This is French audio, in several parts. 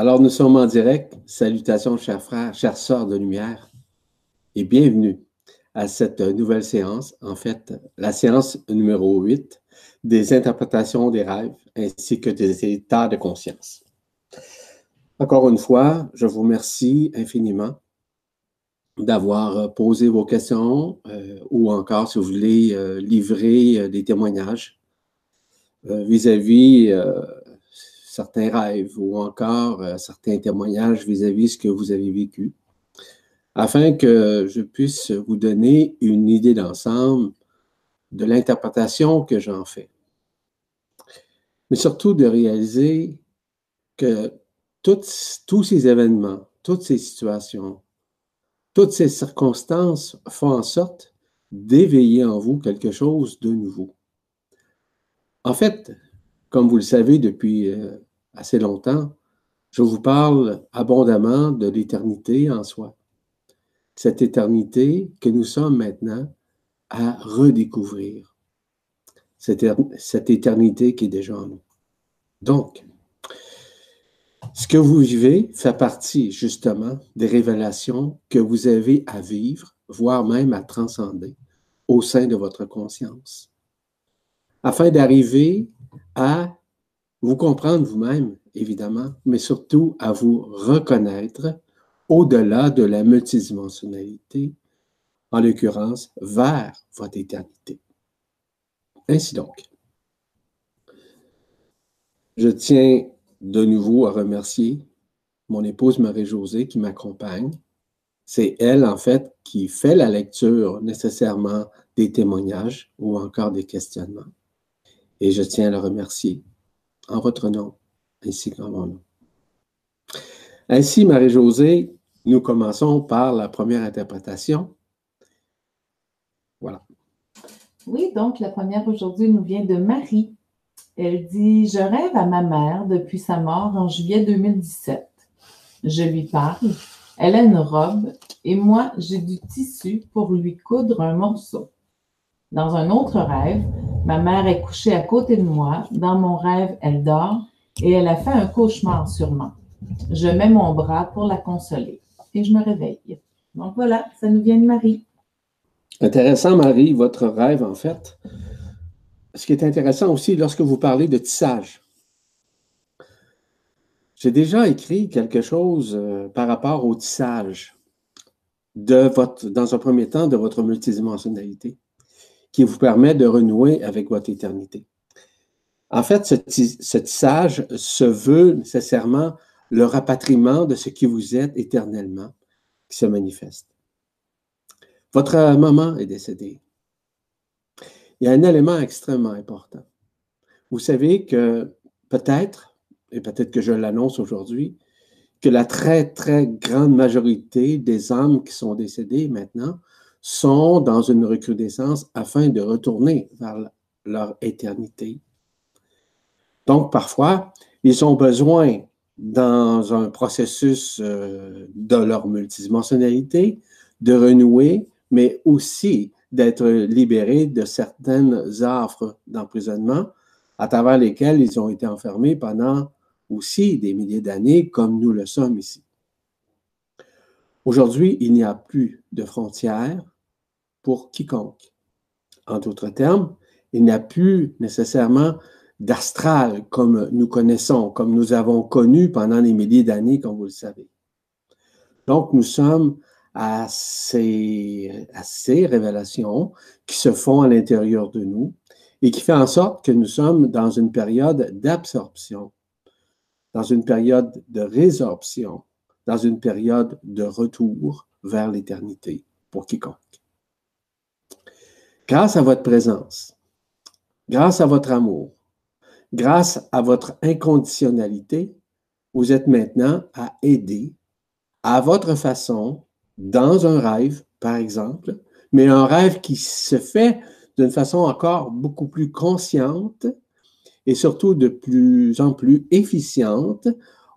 Alors, nous sommes en direct. Salutations, chers frères, chères sœurs de lumière, et bienvenue à cette nouvelle séance, en fait, la séance numéro 8 des interprétations des rêves ainsi que des états de conscience. Encore une fois, je vous remercie infiniment d'avoir posé vos questions euh, ou encore, si vous voulez, euh, livrer euh, des témoignages vis-à-vis certains rêves ou encore euh, certains témoignages vis-à-vis de ce que vous avez vécu, afin que je puisse vous donner une idée d'ensemble de l'interprétation que j'en fais. Mais surtout de réaliser que tous ces événements, toutes ces situations, toutes ces circonstances font en sorte d'éveiller en vous quelque chose de nouveau. En fait, comme vous le savez depuis euh, assez longtemps, je vous parle abondamment de l'éternité en soi. Cette éternité que nous sommes maintenant à redécouvrir. Cette, éternité qui est déjà en nous. Donc, ce que vous vivez fait partie justement des révélations que vous avez à vivre, voire même à transcender au sein de votre conscience, afin d'arriver à vous comprendre vous-même, évidemment, mais surtout à vous reconnaître au-delà de la multidimensionnalité, en l'occurrence vers votre éternité. Ainsi donc, je tiens de nouveau à remercier mon épouse Marie-Josée qui m'accompagne. C'est elle, en fait, qui fait la lecture nécessairement des témoignages ou encore des questionnements. Et je tiens à la remercier en votre nom, ainsi qu'en mon nom. Ainsi, Marie-Josée, nous commençons par la première interprétation. Voilà. Oui, donc la première aujourd'hui nous vient de Marie. Elle dit Je rêve à ma mère depuis sa mort en juillet 2017. Je lui parle, elle a une robe et moi j'ai du tissu pour lui coudre un morceau. Dans un autre rêve, ma mère est couchée à côté de moi. Dans mon rêve, elle dort et elle a fait un cauchemar sûrement. Je mets mon bras pour la consoler et je me réveille. Donc voilà, ça nous vient de Marie. Intéressant, Marie, votre rêve, en fait. Ce qui est intéressant aussi, lorsque vous parlez de tissage. J'ai déjà écrit quelque chose euh, par rapport au tissage de votre, dans un premier temps, de votre multidimensionnalité qui vous permet de renouer avec votre éternité. En fait, ce, tissage se veut nécessairement le rapatriement de ce qui vous êtes éternellement qui se manifeste. Votre maman est décédée. Il y a un élément extrêmement important. Vous savez que peut-être, et peut-être que je l'annonce aujourd'hui, que la très, très grande majorité des âmes qui sont décédées maintenant sont dans une recrudescence afin de retourner vers leur éternité. Donc, parfois, ils ont besoin, dans un processus euh, de leur multidimensionnalité, de renouer, mais aussi d'être libérés de certaines offres d'emprisonnement à travers lesquelles ils ont été enfermés pendant aussi des milliers d'années, comme nous le sommes ici. Aujourd'hui, il n'y a plus de frontières pour quiconque. En d'autres termes, il n'y a plus nécessairement d'astral comme nous connaissons, comme nous avons connu pendant des milliers d'années, comme vous le savez. Donc, nous sommes à ces, à ces révélations qui se font à l'intérieur de nous et qui fait en sorte que nous sommes dans une période d'absorption, dans une période de résorption, dans une période de retour vers l'éternité pour quiconque. Grâce à votre présence, grâce à votre amour, grâce à votre inconditionnalité, vous êtes maintenant à aider à votre façon, dans un rêve, par exemple, mais un rêve qui se fait d'une façon encore beaucoup plus consciente et surtout de plus en plus efficiente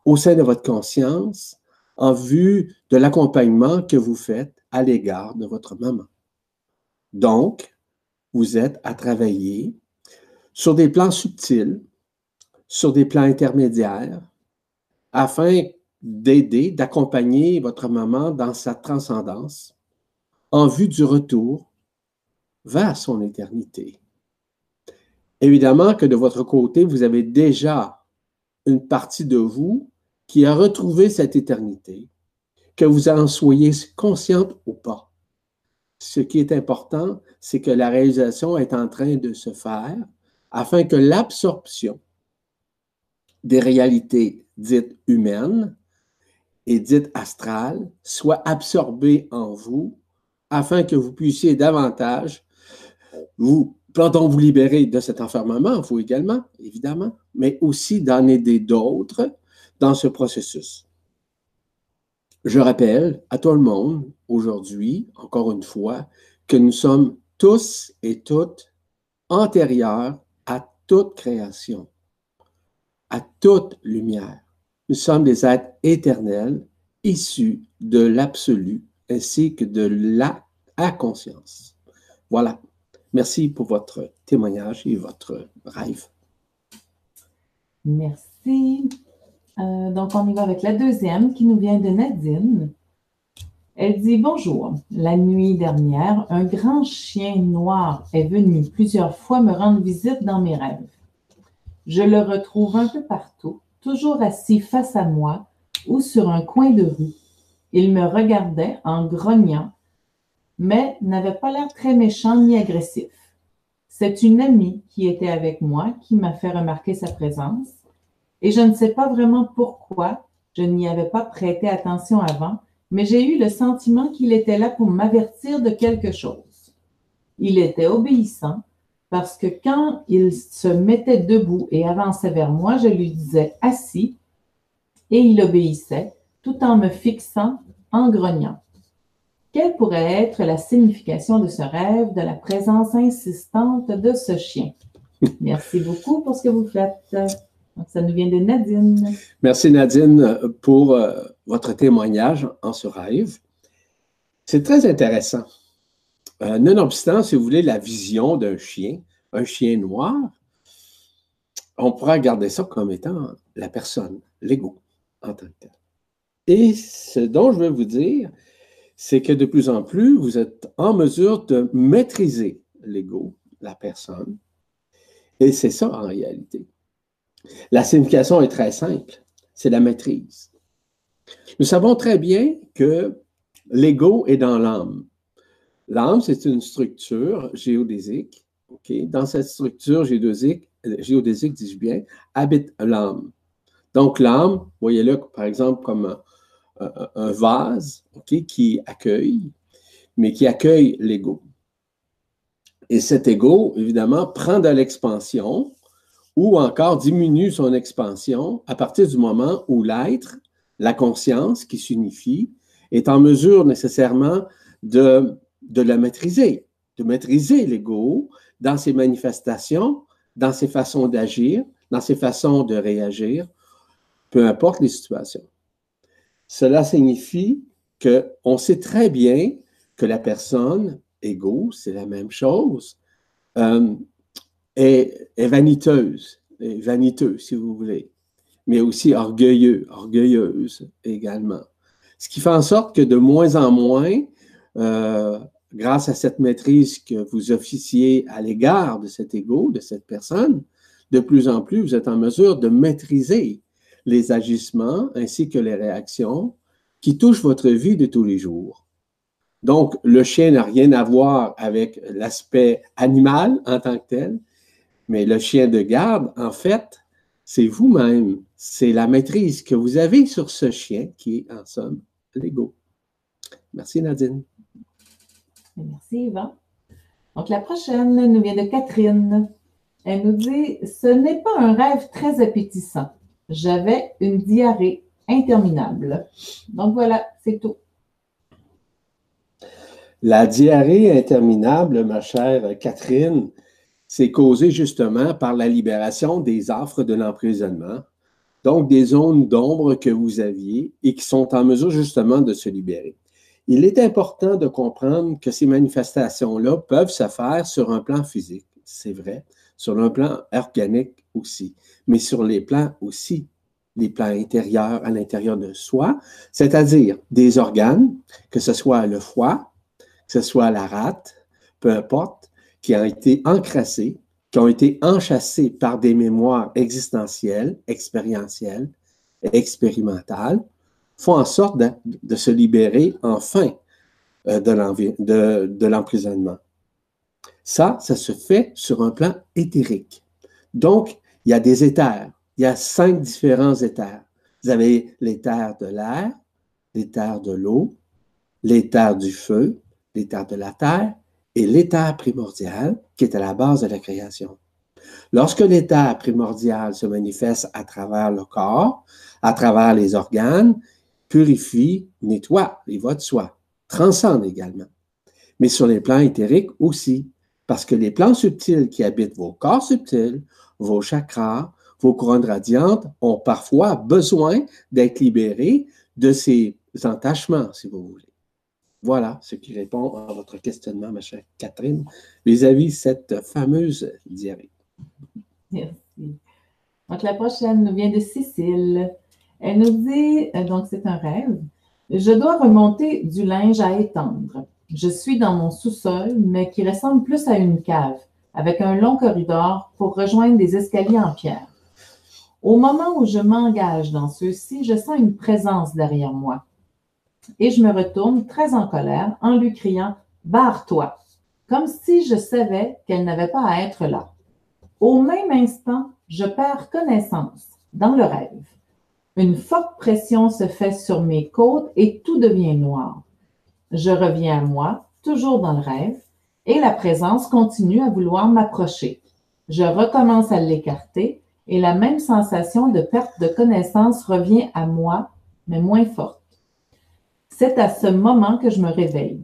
au sein de votre conscience en vue de l'accompagnement que vous faites à l'égard de votre maman. Donc, vous êtes à travailler sur des plans subtils, sur des plans intermédiaires, afin d'aider, d'accompagner votre maman dans sa transcendance en vue du retour vers son éternité. Évidemment que de votre côté, vous avez déjà une partie de vous qui a retrouvé cette éternité, que vous en soyez consciente ou pas. Ce qui est important, c'est que la réalisation est en train de se faire afin que l'absorption des réalités dites humaines et dites astrales soit absorbée en vous afin que vous puissiez davantage vous, plantons vous libérer de cet enfermement, vous également, évidemment, mais aussi d'en aider d'autres dans ce processus. Je rappelle à tout le monde aujourd'hui, encore une fois, que nous sommes tous et toutes antérieurs à toute création, à toute lumière. Nous sommes des êtres éternels issus de l'absolu ainsi que de la conscience. Voilà. Merci pour votre témoignage et votre rêve. Merci. Euh, donc, on y va avec la deuxième qui nous vient de Nadine. Elle dit Bonjour. La nuit dernière, un grand chien noir est venu plusieurs fois me rendre visite dans mes rêves. Je le retrouve un peu partout, toujours assis face à moi ou sur un coin de rue. Il me regardait en grognant mais n'avait pas l'air très méchant ni agressif. C'est une amie qui était avec moi qui m'a fait remarquer sa présence, et je ne sais pas vraiment pourquoi, je n'y avais pas prêté attention avant, mais j'ai eu le sentiment qu'il était là pour m'avertir de quelque chose. Il était obéissant parce que quand il se mettait debout et avançait vers moi, je lui disais assis et il obéissait tout en me fixant en grognant. Quelle pourrait être la signification de ce rêve, de la présence insistante de ce chien? Merci beaucoup pour ce que vous faites. Ça nous vient de Nadine. Merci Nadine pour euh, votre témoignage en ce rêve. C'est très intéressant. Euh, nonobstant, si vous voulez, la vision d'un chien, un chien noir, on pourra garder ça comme étant la personne, l'ego en tant que tel. Et ce dont je veux vous dire, c'est que de plus en plus, vous êtes en mesure de maîtriser l'ego, la personne. Et c'est ça en réalité. La signification est très simple, c'est la maîtrise. Nous savons très bien que l'ego est dans l'âme. L'âme, c'est une structure géodésique. Dans cette structure géodésique, géodésique, dis-je bien, habite l'âme. Donc l'âme, voyez-le par exemple comme un, vase qui accueille, mais qui accueille l'ego. Et cet ego, évidemment, prend de l'expansion ou encore diminue son expansion à partir du moment où l'être, la conscience qui s'unifie, est en mesure nécessairement de, de le maîtriser, de maîtriser l'ego dans ses manifestations, dans ses façons d'agir, dans ses façons de réagir, peu importe les situations. Cela signifie qu'on sait très bien que la personne, égaux, c'est la même chose, euh, est, vaniteuse, vaniteux, si vous voulez, mais aussi orgueilleux, orgueilleuse également. Ce qui fait en sorte que de moins en moins, euh, grâce à cette maîtrise que vous officiez à l'égard de cet ego, de cette personne, de plus en plus, vous êtes en mesure de maîtriser les agissements ainsi que les réactions qui touchent votre vie de tous les jours. Donc, le chien n'a rien à voir avec l'aspect animal en tant que tel, mais le chien de garde, en fait, c'est vous-même. C'est la maîtrise que vous avez sur ce chien qui est, en somme, l'ego. Merci, Nadine. Merci, Yvan. Donc, la prochaine nous vient de Catherine. Elle nous dit Ce n'est pas un rêve très appétissant j'avais une diarrhée interminable. Donc voilà, c'est tout. La diarrhée interminable, ma chère Catherine, c'est causé justement par la libération des affres de l'emprisonnement, donc des zones d'ombre que vous aviez et qui sont en mesure justement de se libérer. Il est important de comprendre que ces manifestations-là peuvent se faire sur un plan physique, c'est vrai, sur un plan organique aussi, mais sur les plans aussi les plans intérieurs à l'intérieur de soi, c'est-à-dire des organes, que ce soit le foie, que ce soit la rate, peu importe, qui ont été encrassés, qui ont été enchassés par des mémoires existentielles, expérientielles, expérimentales, font en sorte de, se libérer enfin euh, de l'emprisonnement. Ça, ça se fait sur un plan éthérique. Donc, il y a des éthers. Il y a cinq différents éthers. Vous avez l'éther de l'air, l'éther de l'eau, l'éther du feu, l'éther de la terre et l'éther primordial qui est à la base de la création. Lorsque l'éther primordial se manifeste à travers le corps, à travers les organes, purifie, nettoie, il va de soi, transcende également. Mais sur les plans éthériques aussi, parce que les plans subtils qui habitent vos corps subtils, vos chakras, vos couronnes radiantes ont parfois besoin d'être libérés de ces attachements, si vous voulez. Voilà ce qui répond à votre questionnement, ma chère Catherine, vis-à-vis de cette fameuse diarrhée. Merci. Donc, la prochaine nous vient de Cécile. Elle nous dit, euh, donc c'est un rêve, je dois remonter du linge à étendre. Je suis dans mon sous-sol, mais qui ressemble plus à une cave, avec un long corridor pour rejoindre des escaliers en pierre. Au moment où je m'engage dans ceux-ci, je sens une présence derrière moi. Et je me retourne très en colère en lui criant Barre-toi, comme si je savais qu'elle n'avait pas à être là. Au même instant, je perds connaissance dans le rêve. Une forte pression se fait sur mes côtes et tout devient noir. Je reviens à moi, toujours dans le rêve, et la présence continue à vouloir m'approcher. Je recommence à l'écarter et la même sensation de perte de connaissance revient à moi, mais moins forte. C'est à ce moment que je me réveille.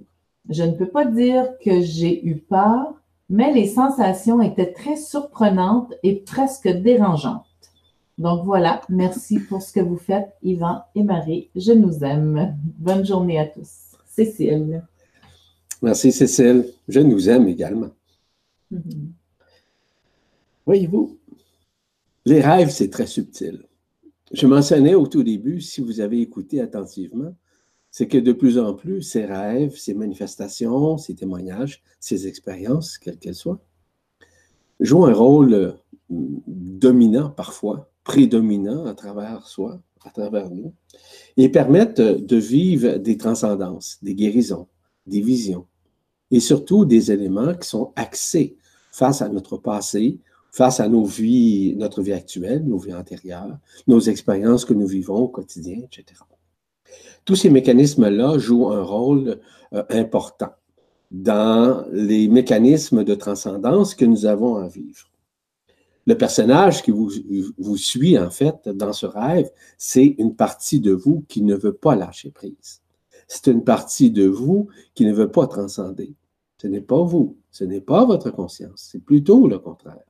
Je ne peux pas dire que j'ai eu peur, mais les sensations étaient très surprenantes et presque dérangeantes. Donc voilà, merci pour ce que vous faites, Yvan et Marie. Je nous aime. Bonne journée à tous. Cécile. Merci, Cécile. Je nous aime également. Mm-hmm. Voyez-vous, les rêves, c'est très subtil. Je mentionnais au tout début, si vous avez écouté attentivement, c'est que de plus en plus, ces rêves, ces manifestations, ces témoignages, ces expériences, quelles qu'elles soient, jouent un rôle euh, dominant parfois, prédominant à travers soi, à travers nous, et permettent de vivre des transcendances, des guérisons, des visions, et surtout des éléments qui sont axés face à notre passé, face à nos vies, notre vie actuelle, nos vies antérieures, nos expériences que nous vivons au quotidien, etc. Tous ces mécanismes-là jouent un rôle euh, important dans les mécanismes de transcendance que nous avons à vivre. Le personnage qui vous, suit, en fait, dans ce rêve, c'est une partie de vous qui ne veut pas lâcher prise. C'est une partie de vous qui ne veut pas transcender. Ce n'est pas vous, ce n'est pas votre conscience, c'est plutôt le contraire.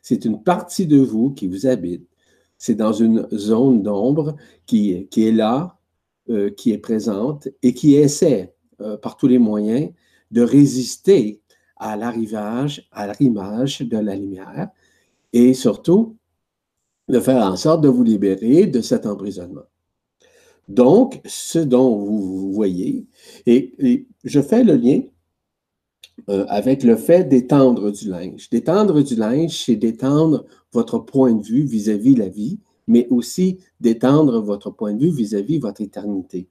C'est une partie de vous qui vous habite. C'est dans une zone d'ombre qui est là, euh, qui est présente et qui essaie euh, par tous les moyens de résister à l'arrivage, à l'arrimage de la lumière et surtout de faire en sorte de vous libérer de cet emprisonnement. Donc, ce dont vous voyez, et, je fais le lien euh, avec le fait d'étendre du linge. D'étendre du linge, c'est d'étendre votre point de vue vis-à-vis de la vie, mais aussi d'étendre votre point de vue vis-à-vis votre éternité.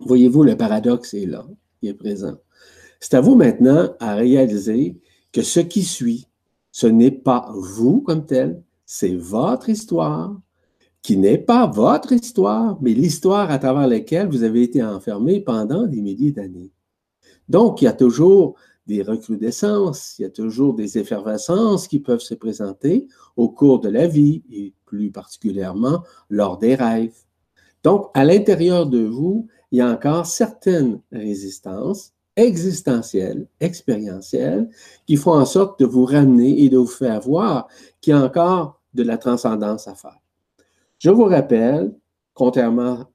Voyez-vous, le paradoxe est là, il est présent. C'est à vous maintenant à réaliser que ce qui suit, ce n'est pas vous comme tel, c'est votre histoire, qui n'est pas votre histoire, mais l'histoire à travers laquelle vous avez été enfermé pendant des milliers d'années. Donc, il y a toujours des recrudescences, il y a toujours des effervescences qui peuvent se présenter au cours de la vie et plus particulièrement lors des rêves. Donc, à l'intérieur de vous, il y a encore certaines résistances existentielles, expérientielles, qui font en sorte de vous ramener et de vous faire voir qu'il y a encore de la transcendance à faire. Je vous rappelle, contrairement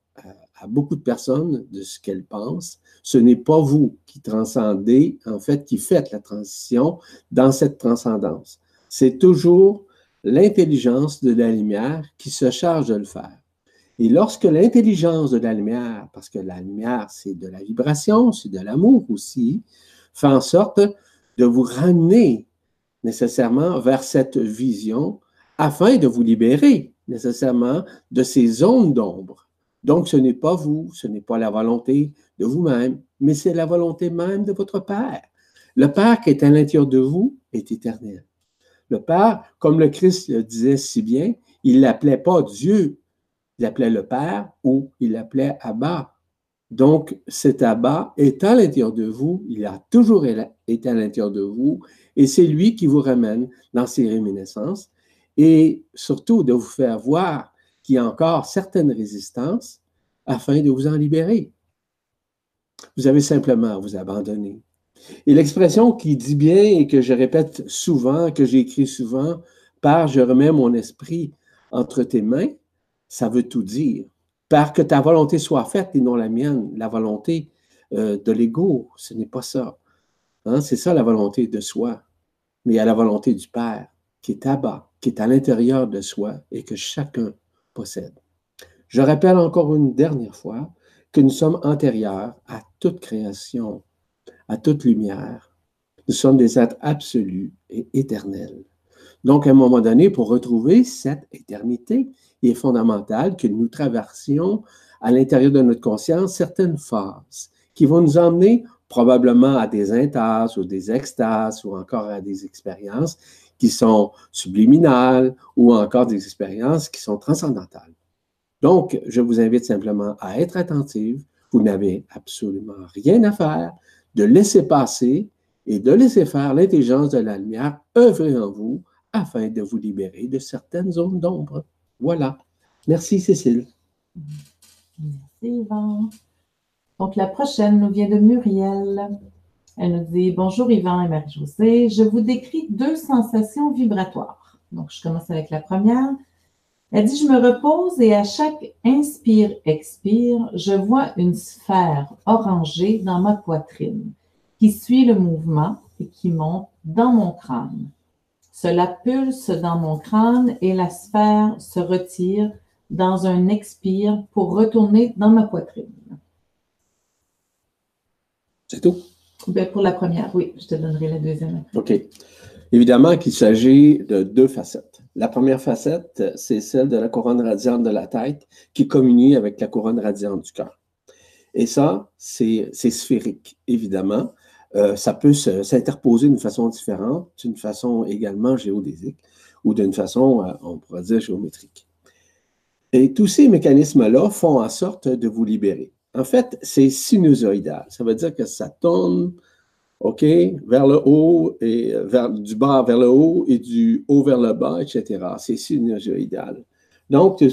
beaucoup de personnes de ce qu'elles pensent, ce n'est pas vous qui transcendez, en fait, qui faites la transition dans cette transcendance. C'est toujours l'intelligence de la lumière qui se charge de le faire. Et lorsque l'intelligence de la lumière, parce que la lumière, c'est de la vibration, c'est de l'amour aussi, fait en sorte de vous ramener nécessairement vers cette vision afin de vous libérer nécessairement de ces zones d'ombre. Donc, ce n'est pas vous, ce n'est pas la volonté de vous-même, mais c'est la volonté même de votre Père. Le Père qui est à l'intérieur de vous est éternel. Le Père, comme le Christ le disait si bien, il l'appelait pas Dieu, il appelait le Père ou il l'appelait Abba. Donc, cet Abba est à l'intérieur de vous, il a toujours été à l'intérieur de vous, et c'est lui qui vous ramène dans ces réminiscences, et surtout de vous faire voir qu'il y a encore certaines résistances afin de vous en libérer. Vous avez simplement à vous abandonner. Et l'expression qui dit bien et que je répète souvent, que j'écris souvent, par je remets mon esprit entre tes mains, ça veut tout dire. Par que ta volonté soit faite et non la mienne, la volonté euh, de l'ego, ce n'est pas ça. Hein, c'est ça la volonté de soi. Mais il y a la volonté du Père qui est à bas, qui est à l'intérieur de soi et que chacun possède. Je rappelle encore une dernière fois que nous sommes antérieurs à toute création, à toute lumière. Nous sommes des êtres absolus et éternels. Donc, à un moment donné, pour retrouver cette éternité, il est fondamental que nous traversions à l'intérieur de notre conscience certaines phases qui vont nous emmener probablement à des intases ou des extases ou encore à des expériences qui sont subliminales ou encore des expériences qui sont transcendantales. Donc, je vous invite simplement à être attentive. Vous n'avez absolument rien à faire, de laisser passer et de laisser faire l'intelligence de la lumière œuvrer en vous afin de vous libérer de certaines zones d'ombre. Voilà. Merci, Cécile. Merci, Yvan. Donc, la prochaine nous vient de Muriel. Elle nous dit Bonjour, Yvan et Marie-Josée. Je vous décris deux sensations vibratoires. Donc, je commence avec la première. Elle dit Je me repose et à chaque inspire-expire, je vois une sphère orangée dans ma poitrine qui suit le mouvement et qui monte dans mon crâne. Cela pulse dans mon crâne et la sphère se retire dans un expire pour retourner dans ma poitrine. C'est tout? Ben, pour la première, oui. Je te donnerai la deuxième. OK. Évidemment qu'il s'agit de deux facettes. La première facette, c'est celle de la couronne radiante de la tête qui communie avec la couronne radiante du cœur. Et ça, c'est sphérique, évidemment. Euh, ça peut s'interposer d'une façon différente, d'une façon également géodésique ou d'une façon, euh, on pourrait dire, géométrique. Et tous ces mécanismes-là font en sorte de vous libérer. En fait, c'est sinusoïdal. Ça veut dire que ça tourne, OK, vers le haut et vers, du bas vers le haut et du haut vers le bas, etc. C'est sinusoïdal. Donc,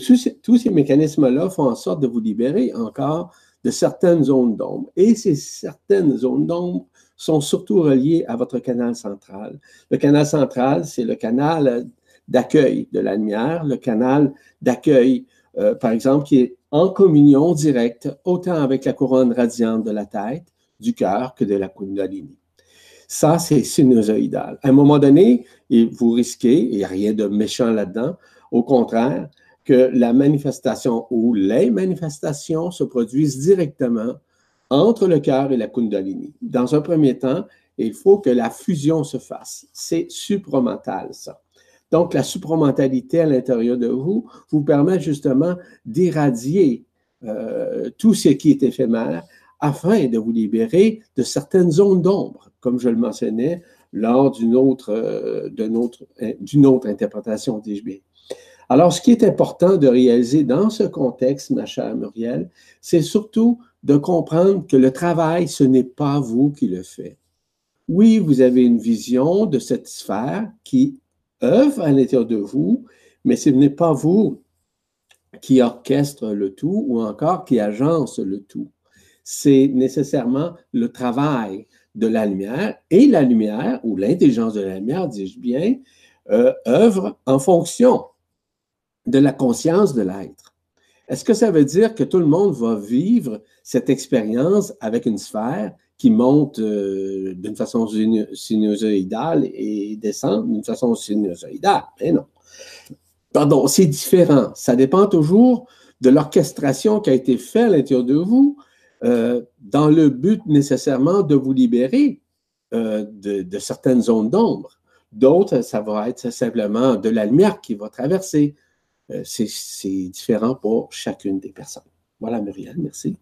tous ces mécanismes-là font en sorte de vous libérer encore de certaines zones d'ombre. Et ces certaines zones d'ombre sont surtout reliées à votre canal central. Le canal central, c'est le canal d'accueil de la lumière, le canal d'accueil, euh, par exemple, qui est en communion directe autant avec la couronne radiante de la tête, du cœur que de la Kundalini. Ça, c'est sinusoïdal. À un moment donné, vous risquez, il n'y a rien de méchant là-dedans, au contraire, que la manifestation ou les manifestations se produisent directement entre le cœur et la Kundalini. Dans un premier temps, il faut que la fusion se fasse. C'est supramental, ça. Donc, la supramentalité à l'intérieur de vous vous permet justement d'éradier euh, tout ce qui est éphémère afin de vous libérer de certaines zones d'ombre, comme je le mentionnais lors d'une autre, euh, autre interprétation, dis-je. Alors, ce qui est important de réaliser dans ce contexte, ma chère Muriel, c'est surtout de comprendre que le travail, ce n'est pas vous qui le faites. Oui, vous avez une vision de cette sphère qui œuvre à l'intérieur de vous, mais ce n'est pas vous qui orchestre le tout ou encore qui agence le tout. C'est nécessairement le travail de la lumière et la lumière, ou l'intelligence de la lumière, dis-je bien, euh, œuvre en fonction de la conscience de l'être. Est-ce que ça veut dire que tout le monde va vivre cette expérience avec une sphère qui monte d'une façon sinusoïdale et descend d'une façon sinusoïdale. Mais non. Pardon, c'est différent. Ça dépend toujours de l'orchestration qui a été faite à l'intérieur de vous euh, dans le but nécessairement de vous libérer euh, de, certaines zones d'ombre. D'autres, ça va être simplement de la lumière qui va traverser. Euh, c'est différent pour chacune des personnes. Voilà, Muriel, merci.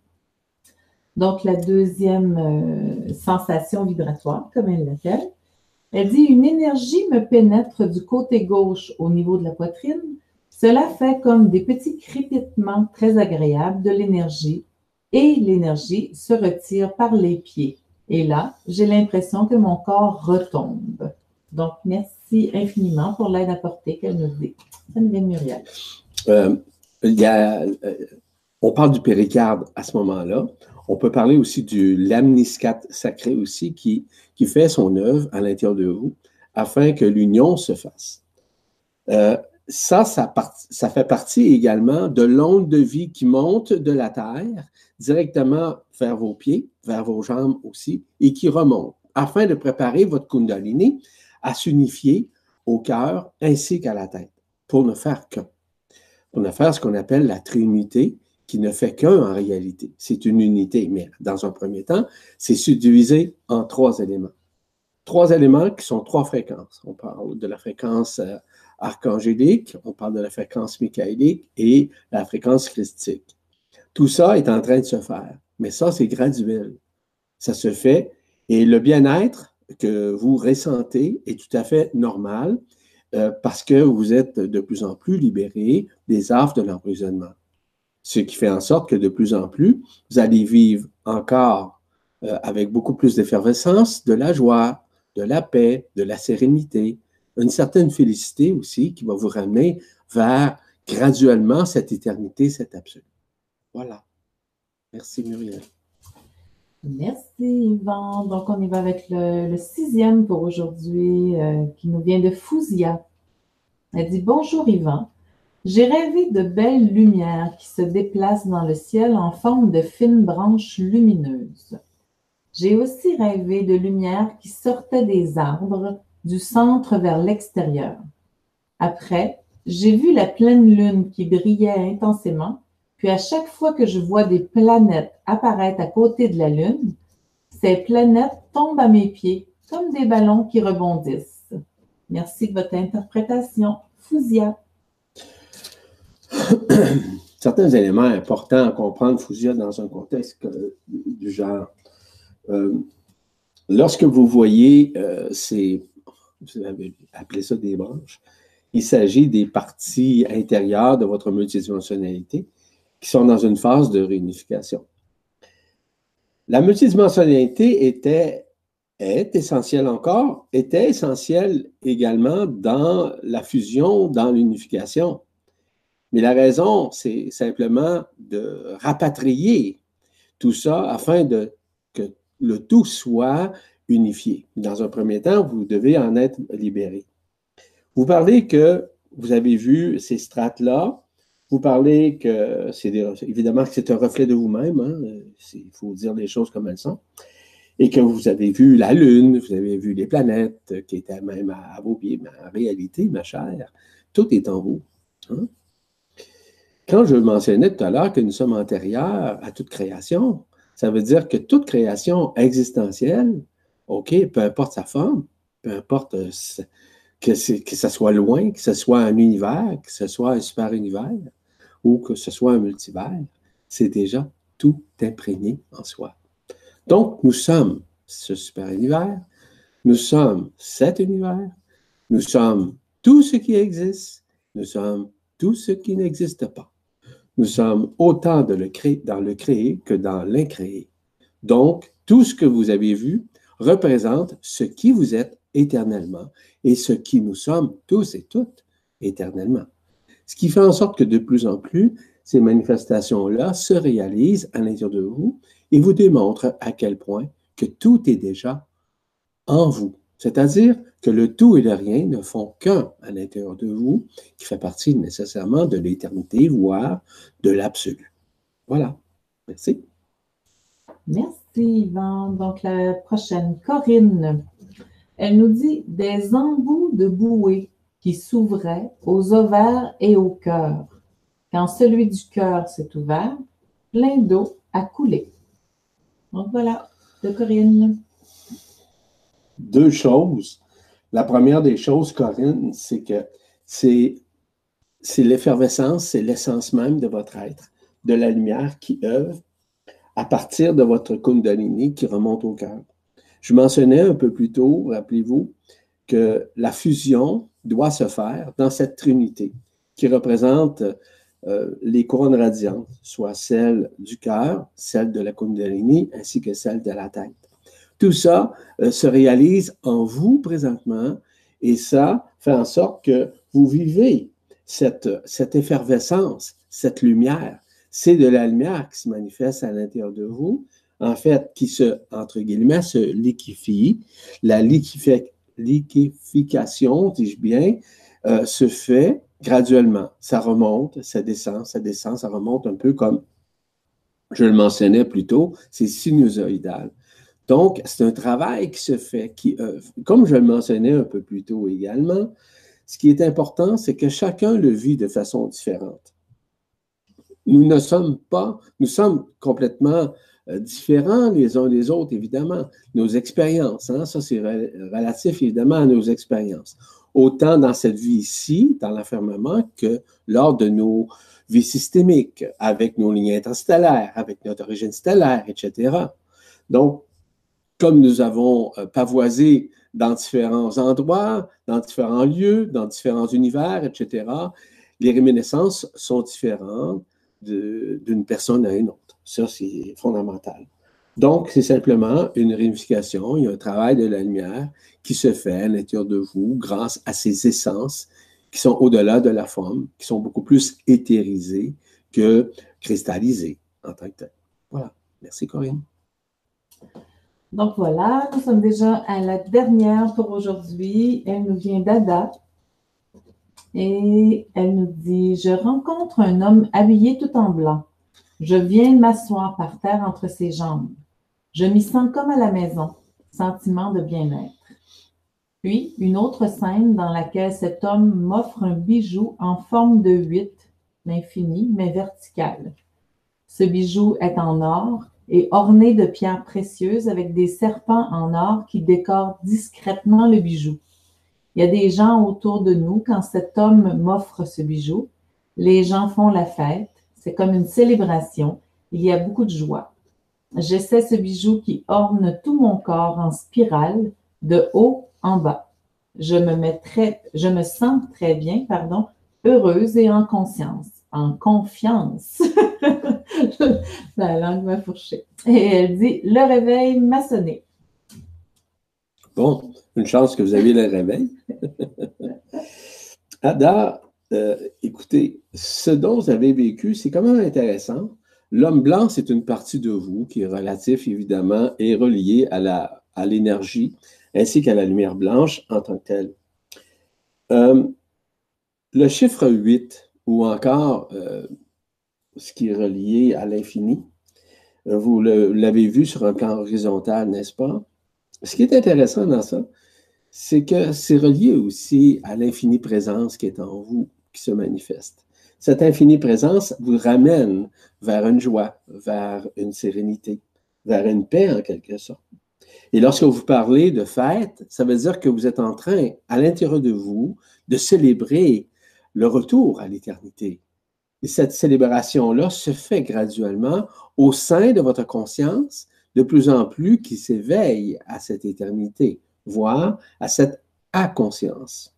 Donc, la deuxième sensation vibratoire, comme elle l'appelle, elle dit Une énergie me pénètre du côté gauche au niveau de la poitrine. Cela fait comme des petits crépitements très agréables de l'énergie et l'énergie se retire par les pieds. Et là, j'ai l'impression que mon corps retombe. Donc, merci infiniment pour l'aide apportée qu'elle nous dit. Ça me vient Muriel. Euh, euh, on parle du péricarde à ce moment-là. On peut parler aussi du lamniscate sacré aussi qui, fait son œuvre à l'intérieur de vous afin que l'union se fasse. Euh, ça, ça, ça, fait partie également de l'onde de vie qui monte de la terre directement vers vos pieds, vers vos jambes aussi, et qui remonte afin de préparer votre Kundalini à s'unifier au cœur ainsi qu'à la tête pour ne faire qu'un. Pour ne faire ce qu'on appelle la trinité, qui ne fait qu'un en réalité. C'est une unité, mais dans un premier temps, c'est subdivisé en trois éléments. Trois éléments qui sont trois fréquences. On parle de la fréquence euh, archangélique, on parle de la fréquence michaélique et la fréquence christique. Tout ça est en train de se faire, mais ça, c'est graduel. Ça se fait et le bien-être que vous ressentez est tout à fait normal euh, parce que vous êtes de plus en plus libéré des affres de l'emprisonnement ce qui fait en sorte que de plus en plus, vous allez vivre encore euh, avec beaucoup plus d'effervescence, de la joie, de la paix, de la sérénité, une certaine félicité aussi qui va vous ramener vers graduellement cette éternité, cet absolu. Voilà. Merci Muriel. Merci Yvan. Donc on y va avec le, sixième pour aujourd'hui euh, qui nous vient de Fouzia. Elle dit Bonjour Yvan. J'ai rêvé de belles lumières qui se déplacent dans le ciel en forme de fines branches lumineuses. J'ai aussi rêvé de lumières qui sortaient des arbres du centre vers l'extérieur. Après, j'ai vu la pleine lune qui brillait intensément, puis à chaque fois que je vois des planètes apparaître à côté de la lune, ces planètes tombent à mes pieds comme des ballons qui rebondissent. Merci de votre interprétation. Fousia. certains éléments importants à comprendre Fousia dans un contexte du genre. Euh, lorsque vous voyez euh, ces, vous avez appelé ça des branches, il s'agit des parties intérieures de votre multidimensionnalité qui sont dans une phase de réunification. La multidimensionnalité était, essentielle encore, était essentielle également dans la fusion, dans l'unification. Mais la raison, c'est simplement de rapatrier tout ça afin que le tout soit unifié. Dans un premier temps, vous devez en être libéré. Vous parlez que vous avez vu ces strates-là. Vous parlez que c'est évidemment que c'est un reflet de vous-même. Hein. Il faut dire les choses comme elles sont. Et que vous avez vu la Lune, vous avez vu les planètes qui étaient même à, vos pieds. Mais en réalité, ma chère, tout est en vous. Hein. Quand je mentionnais tout à l'heure que nous sommes antérieurs à toute création, ça veut dire que toute création existentielle, OK, peu importe sa forme, peu importe euh, que, que ce soit loin, que ce soit un univers, que ce soit un super univers ou que ce soit un multivers, c'est déjà tout imprégné en soi. Donc, nous sommes ce super univers, nous sommes cet univers, nous sommes tout ce qui existe, nous sommes tout ce qui n'existe pas. Nous sommes autant dans le, créé, que dans l'incréé. Donc, tout ce que vous avez vu représente ce qui vous êtes éternellement et ce qui nous sommes tous et toutes éternellement. Ce qui fait en sorte que de plus en plus, ces manifestations-là se réalisent à l'intérieur de vous et vous démontrent à quel point que tout est déjà en vous. C'est-à-dire que le tout et le rien ne font qu'un à l'intérieur de vous, qui fait partie nécessairement de l'éternité, voire de l'absolu. Voilà. Merci. Merci, Yvan. Donc, la prochaine, Corinne. Elle nous dit des embouts de bouée qui s'ouvrait aux ovaires et au cœur. Quand celui du cœur s'est ouvert, plein d'eau a coulé. Donc voilà, de Corinne. Deux choses. La première des choses, Corinne, c'est que c'est, l'effervescence, c'est l'essence même de votre être, de la lumière qui œuvre à partir de votre Kundalini qui remonte au cœur. Je mentionnais un peu plus tôt, rappelez-vous, que la fusion doit se faire dans cette trinité qui représente euh, les couronnes radiantes, soit celle du cœur, celle de la Kundalini, ainsi que celle de la tête. Tout ça euh, se réalise en vous présentement et ça fait en sorte que vous vivez cette, cette effervescence, cette lumière. C'est de la lumière qui se manifeste à l'intérieur de vous, en fait, qui se, entre guillemets, se liquéfie. La liquéfication, dis-je bien, euh, se fait graduellement. Ça remonte, ça descend, ça descend, ça remonte un peu comme je le mentionnais plus tôt, c'est sinusoïdal. Donc, c'est un travail qui se fait, qui, euh, comme je le mentionnais un peu plus tôt également, ce qui est important, c'est que chacun le vit de façon différente. Nous ne sommes pas, nous sommes complètement euh, différents les uns des autres, évidemment. Nos expériences, hein, ça c'est relatif évidemment à nos expériences autant dans cette vie-ci, dans l'enfermement, que lors de nos vies systémiques, avec nos lignes interstellaires, avec notre origine stellaire, etc. Donc, comme nous avons euh, pavoisé dans différents endroits, dans différents lieux, dans différents univers, etc., les réminiscences sont différentes d'une personne à une autre. Ça, c'est fondamental. Donc, c'est simplement une réunification, il y a un travail de la lumière qui se fait à l'intérieur de vous grâce à ces essences qui sont au-delà de la forme, qui sont beaucoup plus éthérisées que cristallisées en tant que telles. Voilà. Merci, Corinne. Donc voilà, nous sommes déjà à la dernière pour aujourd'hui. Elle nous vient d'Ada. Et elle nous dit Je rencontre un homme habillé tout en blanc. Je viens m'asseoir par terre entre ses jambes. Je m'y sens comme à la maison, sentiment de bien-être. Puis, une autre scène dans laquelle cet homme m'offre un bijou en forme de huit, l'infini, mais vertical. Ce bijou est en or et orné de pierres précieuses avec des serpents en or qui décorent discrètement le bijou. Il y a des gens autour de nous quand cet homme m'offre ce bijou. Les gens font la fête. C'est comme une célébration. Il y a beaucoup de joie. J'essaie ce bijou qui orne tout mon corps en spirale, de haut en bas. Je me, mets je me sens très bien, pardon, heureuse et en conscience, en confiance. La langue m'a fourché. Et elle dit Le réveil m'a sonné. Bon, une chance que vous avez le réveil. Ada, euh, écoutez, ce dont vous avez vécu, c'est quand même intéressant L'homme blanc, c'est une partie de vous qui est relatif, évidemment, et reliée à, à l'énergie ainsi qu'à la lumière blanche en tant que telle. Euh, le chiffre 8, ou encore euh, ce qui est relié à l'infini, euh, vous l'avez vu sur un plan horizontal, n'est-ce pas? Ce qui est intéressant dans ça, c'est que c'est relié aussi à l'infinie présence qui est en vous, qui se manifeste. Cette infinie présence vous ramène vers une joie, vers une sérénité, vers une paix en quelque sorte. Et lorsque vous parlez de fête, ça veut dire que vous êtes en train, à l'intérieur de vous, de célébrer le retour à l'éternité. Et cette célébration-là se fait graduellement au sein de votre conscience, de plus en plus qui s'éveille à cette éternité, voire à cette inconscience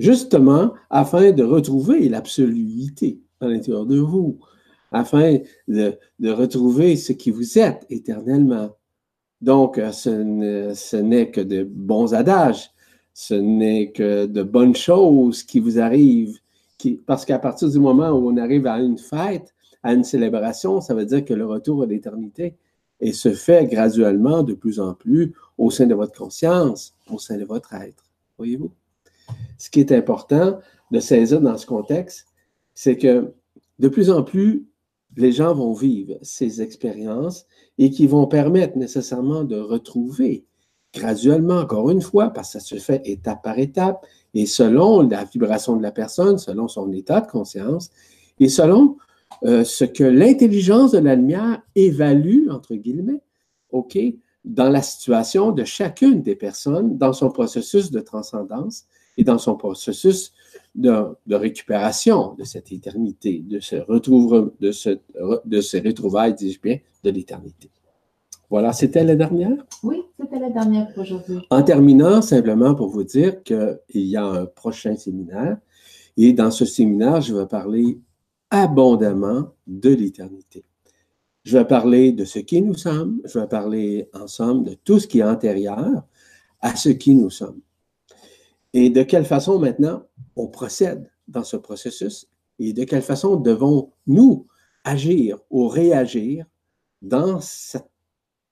justement afin de retrouver l'absoluité à l'intérieur de vous, afin de, retrouver ce qui vous êtes éternellement. Donc, euh, ce n'est que de bons adages, ce n'est que de bonnes choses qui vous arrivent, parce qu'à partir du moment où on arrive à une fête, à une célébration, ça veut dire que le retour à l'éternité et se fait graduellement de plus en plus au sein de votre conscience, au sein de votre être. Voyez-vous? ce qui est important de saisir dans ce contexte, c'est que de plus en plus, les gens vont vivre ces expériences et qui vont permettre nécessairement de retrouver graduellement, encore une fois, parce que ça se fait étape par étape, Et selon la vibration de la personne, selon son état de conscience, et selon euh, ce que l'intelligence de la lumière évalue, entre guillemets, OK, dans la situation de chacune des personnes, dans son processus de transcendance et dans son processus de, récupération de cette éternité, de ce retrouver, de, ce, de retrouvailles, dis-je bien, de l'éternité. Voilà, c'était la dernière? Oui, c'était la dernière pour aujourd'hui. En terminant, simplement pour vous dire qu'il y a un prochain séminaire et dans ce séminaire, je vais parler abondamment de l'éternité. Je vais parler de ce qui nous sommes, je vais parler ensemble de tout ce qui est antérieur à ce qui nous sommes. Et de quelle façon maintenant on procède dans ce processus et de quelle façon devons-nous agir ou réagir dans cette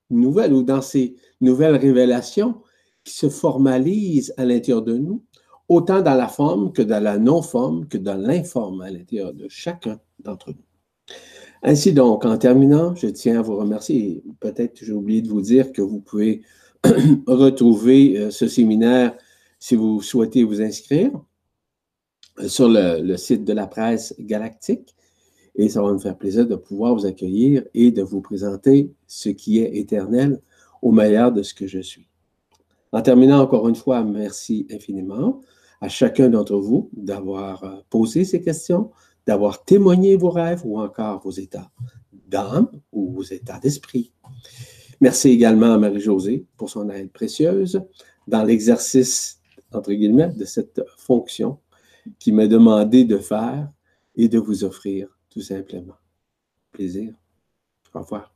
nouvelles ou dans ces nouvelles révélations qui se formalisent à l'intérieur de nous, autant dans la forme que dans la non-forme, que dans l'informe à l'intérieur de chacun d'entre nous. Ainsi donc, en terminant, je tiens à vous remercier. Peut-être j'ai oublié de vous dire que vous pouvez retrouver euh, ce séminaire si vous souhaitez vous inscrire euh, sur le site de la presse galactique et ça va me faire plaisir de pouvoir vous accueillir et de vous présenter ce qui est éternel au meilleur de ce que je suis. En terminant encore une fois, merci infiniment à chacun d'entre vous d'avoir euh, posé ces questions, d'avoir témoigné vos rêves ou encore vos états d'âme ou vos états d'esprit. Merci également à Marie-Josée pour son aide précieuse dans l'exercice, entre guillemets, de cette fonction qui m'a demandé de faire et de vous offrir tout simplement. Plaisir. Au revoir.